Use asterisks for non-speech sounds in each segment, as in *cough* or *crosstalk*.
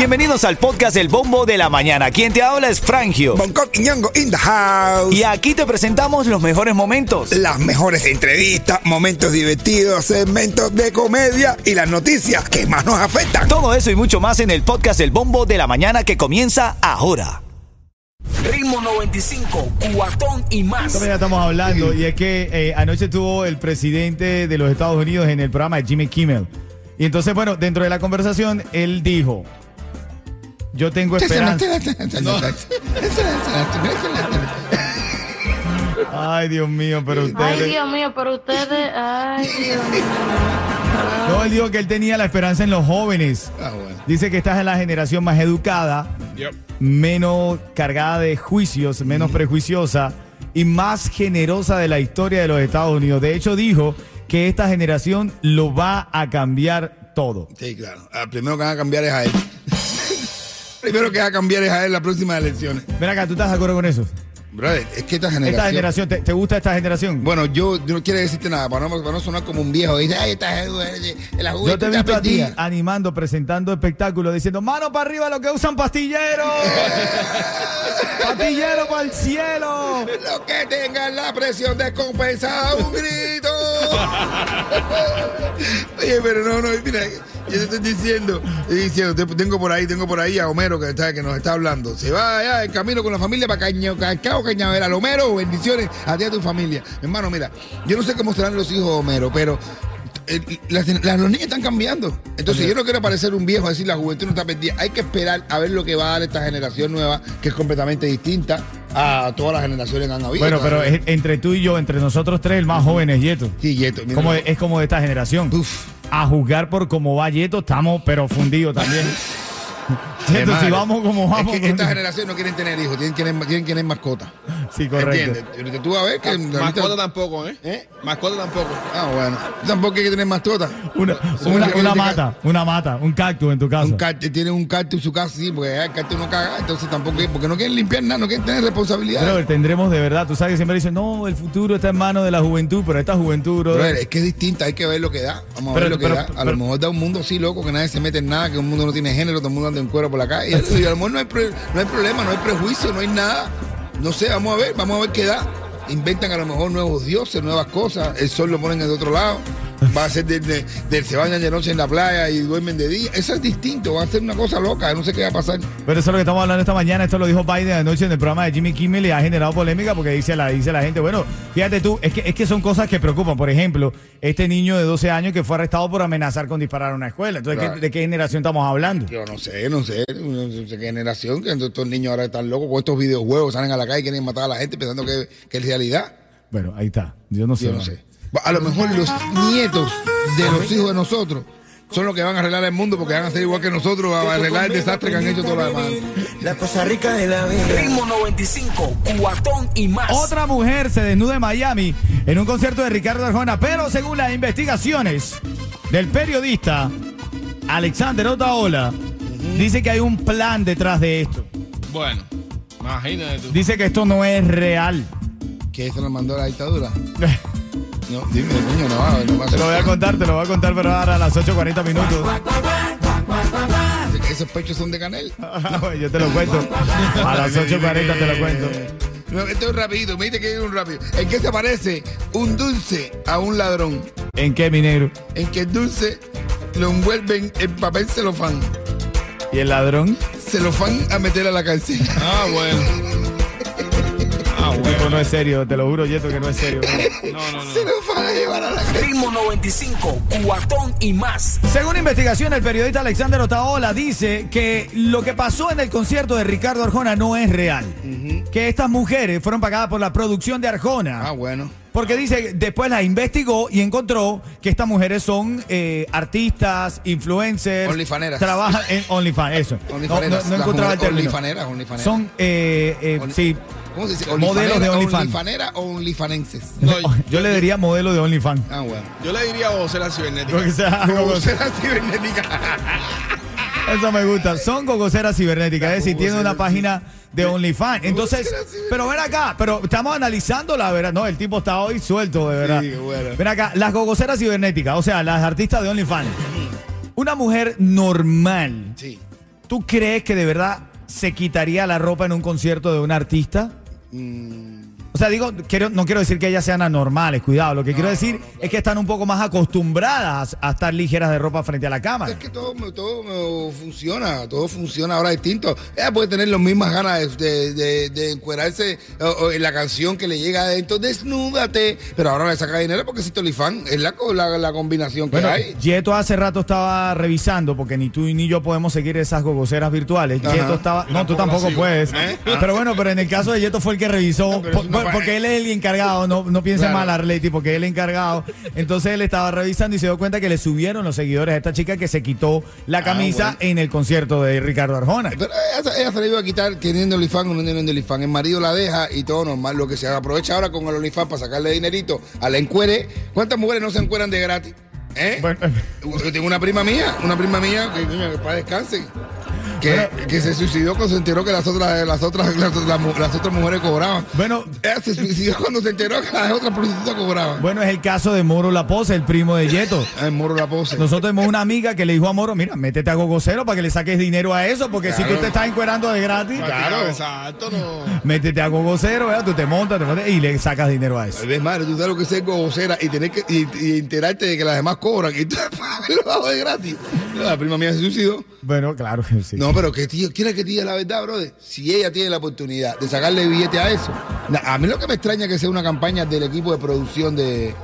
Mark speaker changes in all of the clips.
Speaker 1: Bienvenidos al podcast El Bombo de la Mañana. Quien te habla es Frangio.
Speaker 2: Bangkok y Ñongo in the house.
Speaker 1: Y aquí te presentamos los mejores momentos.
Speaker 2: Las mejores entrevistas, momentos divertidos, segmentos de comedia y las noticias que más nos afectan.
Speaker 1: Todo eso y mucho más en el podcast El Bombo de la Mañana que comienza ahora.
Speaker 3: Ritmo 95, cuatón y más.
Speaker 4: Ya estamos hablando y es que eh, anoche estuvo el presidente de los Estados Unidos en el programa de Jimmy Kimmel. Y entonces, bueno, dentro de la conversación, él dijo, yo tengo esperanza. Ay, Dios mío, pero
Speaker 5: Ay,
Speaker 4: ustedes...
Speaker 5: Dios mío, pero ustedes, ay, Dios mío.
Speaker 4: No, él dijo que él tenía la esperanza en los jóvenes.
Speaker 2: Ah, bueno.
Speaker 4: Dice que esta es la generación más educada, menos cargada de juicios, menos prejuiciosa y más generosa de la historia de los Estados Unidos. De hecho, dijo que esta generación lo va a cambiar todo.
Speaker 2: Sí, claro. Ah, primero que va a cambiar es a él. *laughs* primero que va a cambiar es a él las próximas elecciones.
Speaker 4: Ven acá, ¿tú estás de acuerdo con eso?
Speaker 2: Brother, es que esta generación.
Speaker 4: Esta generación, ¿te, te gusta esta generación?
Speaker 2: Bueno, yo, yo no quiero decirte nada, para no, para no sonar como un viejo. Dice, ay, esta la
Speaker 4: Yo te he visto a ti animando, presentando espectáculos, diciendo, mano para arriba los que usan pastilleros. *laughs* pastillero para el cielo.
Speaker 2: Los que tengan la presión descompensada, un grito. *laughs* Oye, pero no, no, mira, yo te estoy diciendo, diciendo, te- tengo por ahí, tengo por ahí a Homero que, está, que nos está hablando. Se va allá en camino con la familia para Caño, Cacao, Cañaveral. Homero, bendiciones a ti y a tu familia. Hermano, mira, yo no sé cómo serán los hijos de Homero, pero eh, las- las- los niños están cambiando. Entonces, yo no quiero parecer un viejo, decir la juventud no está perdida. Hay que esperar a ver lo que va a dar esta generación nueva, que es completamente distinta a todas las generaciones que han habido.
Speaker 4: Bueno, pero es- entre tú y yo, entre nosotros tres, el más joven es Yeto.
Speaker 2: Sí, Yeto.
Speaker 4: Como, es como de esta generación.
Speaker 2: Uf.
Speaker 4: A juzgar por cómo va Yeto, estamos pero fundidos también. *laughs* Si vamos como vamos.
Speaker 2: Es que esta generación no quieren tener hijos, tienen que tener, tienen que tener mascotas.
Speaker 4: Sí, correcto.
Speaker 2: ¿Entiendes? Ahorita Tú vas a ver que. ahorita-
Speaker 6: Mascota tampoco, ¿eh?
Speaker 2: ¿Eh?
Speaker 6: Mascota tampoco.
Speaker 2: Ah, bueno. Tampoco hay que tener mascotas.
Speaker 4: Una, una, mata, una mata, un cactus en tu casa.
Speaker 2: Un cactus, tienen un cactus en su casa, sí, porque el cactus no caga, entonces tampoco, porque no quieren limpiar nada, no quieren tener responsabilidad.
Speaker 4: Pero tendremos de verdad, tú sabes que siempre dicen, no, el futuro está en manos de la juventud, pero esta juventud, bro.
Speaker 2: Brother, es que es distinta, hay que ver lo que da. Vamos a
Speaker 4: Pero-
Speaker 2: ver lo que
Speaker 4: pero-
Speaker 2: da. A
Speaker 4: pero-
Speaker 2: lo mejor da un mundo así loco que nadie se mete en nada, que un mundo no tiene género, todo el mundo anda en cuero por Y a lo mejor no hay, pre- no hay problema, no hay prejuicio, no hay nada. No sé, vamos a ver, vamos a ver qué da. Inventan a lo mejor nuevos dioses, nuevas cosas. El sol lo ponen de otro lado. Va a ser de, de- de- se bañan de noche en la playa y duermen de día. Eso es distinto, va a ser una cosa loca, no sé qué va a pasar.
Speaker 4: Pero eso es lo que estamos hablando esta mañana. Esto lo dijo Biden anoche en el programa de Jimmy Kimmel y ha generado polémica porque dice la, dice la gente, bueno, fíjate tú, es que, es que son cosas que preocupan. Por ejemplo, este niño de 12 años que fue arrestado por amenazar con disparar a una escuela. Entonces, ¿qué-
Speaker 2: Claro.
Speaker 4: ¿de qué generación estamos hablando?
Speaker 2: Yo no sé, no sé, no sé qué generación, que estos niños ahora están locos con estos videojuegos, salen a la calle y quieren matar a la gente pensando que, que es realidad.
Speaker 4: Bueno, ahí está. Yo no sé.
Speaker 2: Yo no sé. A lo mejor los nietos de los hijos de nosotros son los que van a arreglar el mundo porque van a ser igual que nosotros, a arreglar el desastre que han hecho todos los demás.
Speaker 7: La cosa rica de la vida.
Speaker 3: Ritmo 95, cuatón y más.
Speaker 4: Otra mujer se desnuda en Miami en un concierto de Ricardo Arjona, pero según las investigaciones del periodista Alexander Otaola, dice que hay un plan detrás de esto.
Speaker 6: Bueno, imagínate tú.
Speaker 4: Dice que esto no es real.
Speaker 2: ¿Que eso nos mandó la dictadura? *laughs* No, dime, coño, no va, no va a
Speaker 4: Te lo voy a contar, te lo voy a contar, pero ahora a las 8.40 minutos.
Speaker 2: ¿Esos pechos son de canel? *laughs*
Speaker 4: Yo te lo cuento. A las 8.40 te lo cuento.
Speaker 2: No, esto es rapidito, me dice que es un rápido. ¿En qué se parece un dulce a un ladrón?
Speaker 4: ¿En qué, mi negro?
Speaker 2: En que el dulce lo envuelven en papel celofán.
Speaker 4: ¿Y el ladrón?
Speaker 2: Celofán a meter a la cárcel.
Speaker 6: Ah, bueno.
Speaker 4: No es serio, te lo juro, Yeto, que no es serio. *laughs*
Speaker 6: No, no, no.
Speaker 2: Celofán a llevar a la.
Speaker 3: Ritmo 95, cuatón y más.
Speaker 4: Según investigación, el periodista Alexander Otaola dice que lo que pasó en el concierto de Ricardo Arjona no es real. Que estas mujeres fueron pagadas por la producción de Arjona.
Speaker 2: Ah, bueno.
Speaker 4: Porque dice, después las investigó y encontró que estas mujeres son eh, artistas, influencers.
Speaker 2: Onlyfaneras.
Speaker 4: Trabajan en OnlyFans, eso. No, no, no encontraba el término.
Speaker 2: onlyfaneras, onlyfaneras.
Speaker 4: Son, eh, eh,
Speaker 2: Only-
Speaker 4: sí,
Speaker 2: ¿Cómo se dice?
Speaker 4: Modelos de
Speaker 2: Onlyfanera-
Speaker 4: OnlyFans.
Speaker 2: ¿Onlyfanera o onlyfanenses?
Speaker 6: No,
Speaker 4: yo le diría modelo de OnlyFans.
Speaker 2: Ah, bueno.
Speaker 6: Yo le diría vocera cibernética.
Speaker 4: Sea
Speaker 2: ¿Cómo será cibernética? *laughs*
Speaker 4: Eso me gusta. Son cococeras cibernéticas. Es decir, tiene una página de OnlyFans. Entonces, pero ven acá, pero estamos analizando la verdad. No, el tipo está hoy suelto, de verdad.
Speaker 2: Sí, qué bueno.
Speaker 4: Ven acá, las cococeras cibernéticas, o sea, las artistas de OnlyFans. Una mujer normal,
Speaker 2: Sí.
Speaker 4: ¿tú crees que de verdad se quitaría la ropa en un concierto de un artista?
Speaker 2: Mm,
Speaker 4: sea, digo, quiero, no quiero decir que ellas sean anormales, cuidado. Lo que quiero decir es que están un poco más acostumbradas a estar ligeras de ropa frente a la cámara.
Speaker 2: Es que todo, me- todo funciona, todo funciona ahora distinto. Ella puede tener las mismas ganas de, de, de encuerarse o- o en la canción que le llega adentro, desnúdate, pero ahora le saca dinero porque si Tolifán es la, la, la combinación que
Speaker 4: Bueno,
Speaker 2: hay.
Speaker 4: Yeto hace rato estaba revisando, porque ni tú ni yo podemos seguir esas gogoceras virtuales. Yeto estaba. No, tú tampoco puedes.
Speaker 2: ¿Eh?
Speaker 4: Pero bueno, pero en el caso de Yeto fue el que revisó. Por- porque él es el encargado, no, no piense
Speaker 2: Claro.
Speaker 4: mal, Arleti, porque él es el encargado. *laughs* Entonces él estaba revisando y se dio cuenta que le subieron los seguidores a esta chica que se quitó la camisa
Speaker 2: Ah, bueno.
Speaker 4: en el concierto de Ricardo Arjona.
Speaker 2: Pero ella, ella se la iba a quitar teniendo OnlyFans o no teniendo OnlyFans. El marido la deja y todo normal. Lo que se aprovecha ahora con el OnlyFans para sacarle dinerito a la encuere. ¿Cuántas mujeres no se encueran de gratis? ¿Eh?
Speaker 4: Bueno,
Speaker 2: Yo tengo una prima mía, una prima mía que, que para descanse. Que, que se suicidó cuando se enteró que las otras, las otras, las, las mu- las otras mujeres cobraban.
Speaker 4: bueno,
Speaker 2: Ella se suicidó cuando se enteró que las otras prostitutas cobraban.
Speaker 4: bueno, es el caso de Moro La Pose, el primo de Yeto. *laughs*
Speaker 2: Ay, morro la pose.
Speaker 4: Nosotros tenemos una amiga que le dijo a Moro, mira, métete a gogocero para que le saques dinero a eso, porque si tú te estás encuerando de gratis,
Speaker 2: Claro.
Speaker 6: Exacto, no. *laughs*
Speaker 4: métete a gogocero, ¿verdad? tú te montas, te montas y le sacas dinero a eso.
Speaker 2: Vez, madre, tú sabes lo que es ser gocera y tener que y, y enterarte de que las demás cobran y tú *laughs* lo hago de gratis. La prima mía se suicidó.
Speaker 4: Bueno, claro que sí.
Speaker 2: No, pero que tío, ¿quieres que te diga la verdad, brother? Si ella tiene la oportunidad de sacarle billete a eso. A mí lo que me extraña es que sea una campaña del equipo de producción de,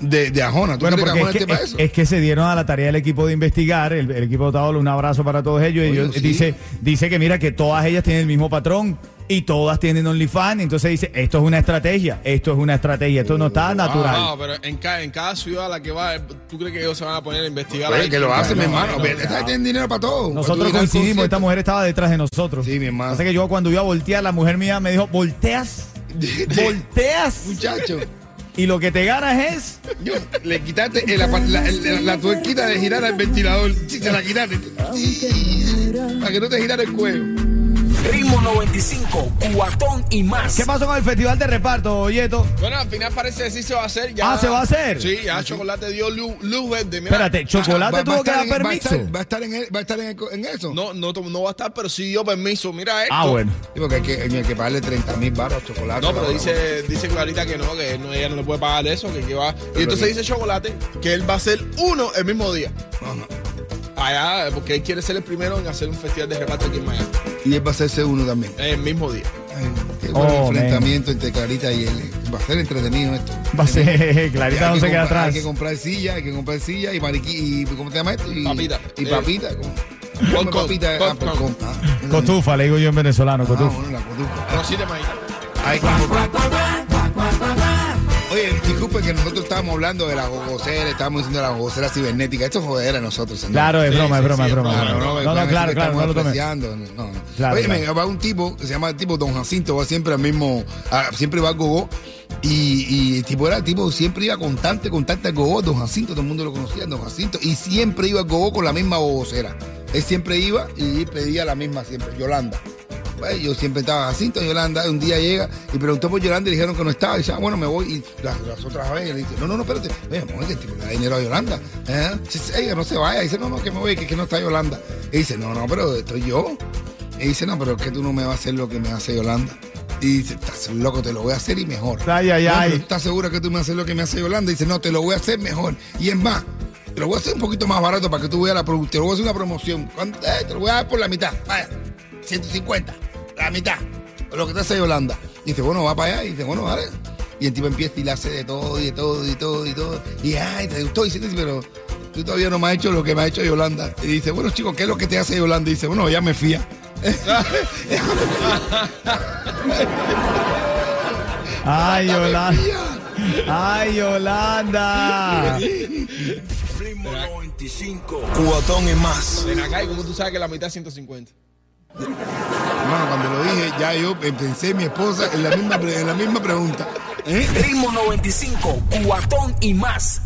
Speaker 2: de, de Ajona. ¿Tú
Speaker 4: Bueno,
Speaker 2: crees
Speaker 4: porque
Speaker 2: que
Speaker 4: es que, es-
Speaker 2: eso?
Speaker 4: es que se dieron a la tarea del equipo de investigar, el, el equipo de Otaola, un abrazo para todos ellos. y
Speaker 2: Oye,
Speaker 4: ellos-
Speaker 2: sí.
Speaker 4: dice, dice que mira que todas ellas tienen el mismo patrón y todas tienen OnlyFans. Entonces dice, esto es una estrategia, esto es una estrategia, esto no está natural.
Speaker 6: Ah, pero en cada, en cada ciudad a la que va, ¿tú crees que ellos se van a poner a investigar?
Speaker 2: Oye, que lo hacen, mi
Speaker 6: No,
Speaker 2: hermano.
Speaker 6: no,
Speaker 2: Ve,
Speaker 6: no.
Speaker 2: Esta gente tiene dinero para todo.
Speaker 4: Nosotros coincidimos, esta mujer estaba detrás de nosotros.
Speaker 2: Sí, mi hermano.
Speaker 4: Así que yo cuando iba a voltear, la mujer mía me dijo, volteas, *laughs* volteas.
Speaker 2: Muchacho,
Speaker 4: Y lo que te ganas es...
Speaker 2: yo, le quitaste el la, la tuerquita de girar al ventilador. Sí, se la quitaste. Sí, para que no te girara el cuello.
Speaker 3: Ritmo 95, cuatón y más.
Speaker 4: ¿Qué pasó con el festival de reparto, Yeto?
Speaker 6: Bueno, al final parece que sí se va a hacer. Ya,
Speaker 4: Ah, ¿se va a hacer?
Speaker 6: Sí, ya Chocolate dio luz, luz verde. Mira,
Speaker 4: Espérate, Chocolate
Speaker 2: Va- va a
Speaker 4: tuvo que dar
Speaker 2: en- va a
Speaker 4: permiso.
Speaker 2: estar- Va a estar en, el- va a estar en, el- en eso.
Speaker 6: No, no, no va a estar, pero sí dio permiso. Mira esto.
Speaker 4: Ah, bueno.
Speaker 2: Sí, porque hay que, hay que pagarle 30 mil baros a chocolate.
Speaker 6: No, pero
Speaker 2: ahora.
Speaker 6: dice, dice Clarita que no, que no- ella no le puede pagar eso, que, que va. Y entonces dice Chocolate que él va a ser uno el mismo día.
Speaker 2: No, no.
Speaker 6: Allá, porque él quiere ser el primero en hacer un festival de reparto aquí en Miami.
Speaker 2: Y él va a hacerse uno también.
Speaker 6: El mismo día.
Speaker 2: Ay, qué
Speaker 4: Oh,
Speaker 2: buen
Speaker 4: man.
Speaker 2: enfrentamiento entre Clarita y él. Va a ser entretenido esto.
Speaker 4: Va a ser, *laughs* Clarita
Speaker 2: Hay
Speaker 4: no
Speaker 2: que
Speaker 4: se queda
Speaker 2: comprar-
Speaker 4: atrás.
Speaker 2: Hay que comprar silla, hay que comprar silla y mariqui y ¿cómo te llamas esto? Y,
Speaker 6: Papita.
Speaker 2: Y
Speaker 6: Eh,
Speaker 2: papita.
Speaker 6: popcorn,
Speaker 2: ¿Cómo papita? Ah,
Speaker 6: popcorn.
Speaker 2: popcorn. Ah,
Speaker 4: Cotufa, le digo yo en venezolano,
Speaker 2: Ah,
Speaker 4: cotufa.
Speaker 2: bueno, la cotufa.
Speaker 6: Arrocito de maíz.
Speaker 2: Ay, como- Oye, disculpen que nosotros estábamos hablando de la gogocera, estábamos diciendo de la gogocera cibernética. Esto es jodera a nosotros, señor.
Speaker 4: Claro, es
Speaker 6: Sí,
Speaker 4: broma, es
Speaker 6: sí,
Speaker 4: broma,
Speaker 6: sí,
Speaker 4: es broma.
Speaker 6: es
Speaker 4: No,
Speaker 6: broma,
Speaker 4: no,
Speaker 6: no,
Speaker 4: claro, claro, no lo tomé.
Speaker 2: No, no.
Speaker 4: Claro,
Speaker 2: Oye,
Speaker 4: claro.
Speaker 2: va un tipo que se llama el tipo Don Jacinto, va siempre al mismo, a- siempre va al gogó. Y, y el tipo era el tipo, siempre iba constante, constante al gogó, Don Jacinto, todo el mundo lo conocía, Don Jacinto, y siempre iba al gogó con la misma gogocera. Él siempre iba y pedía la misma siempre, Yolanda. Pues, yo siempre estaba Jacinto, Yolanda, un día llega y preguntó por Yolanda y le dijeron que no estaba. Y dice, ah, bueno, me voy. Y las, las otras veces le dice, no, no, no, espérate. Oye, tipo le da dinero a Yolanda. ¿Eh? Ella no se vaya. dice, no, no, que me voy, que, que no está Yolanda. Y dice, no, no, pero estoy yo. Y dice, no, pero es que tú no me vas a hacer lo que me hace Yolanda. Y dice, estás loco, te lo voy a hacer y mejor.
Speaker 4: Ay, ay, ay.
Speaker 2: ¿Estás segura que tú me haces lo que me hace Yolanda? Y dice, no, te lo voy a hacer mejor. Y es más, te lo voy a hacer un poquito más barato para que tú veas la produ- Te lo voy a hacer una promoción. Eh, te lo voy a dar por la mitad. Vaya, 150. La mitad. Lo que te hace Yolanda. Y dice, bueno, va para allá. Y dice, bueno, vale. Y el tipo empieza y le hace de todo, y de todo, y de todo, y todo. Y ay, te gustó. Y dice, pero tú todavía no me has hecho lo que me ha hecho Yolanda. Y dice, bueno, chico, ¿qué es lo que te hace Yolanda? Y dice, bueno, ya me *laughs* fía.
Speaker 4: Ay, Yolanda. Ay, Yolanda.
Speaker 3: Ritmo 95.
Speaker 7: Cubatón y más.
Speaker 6: Ven acá y como tú sabes que la mitad es 150. *laughs*
Speaker 2: Hermano, cuando lo dije, ya yo pensé en mi esposa en la misma, en la misma pregunta. ¿Eh?
Speaker 3: Ritmo 95, cuatón y más.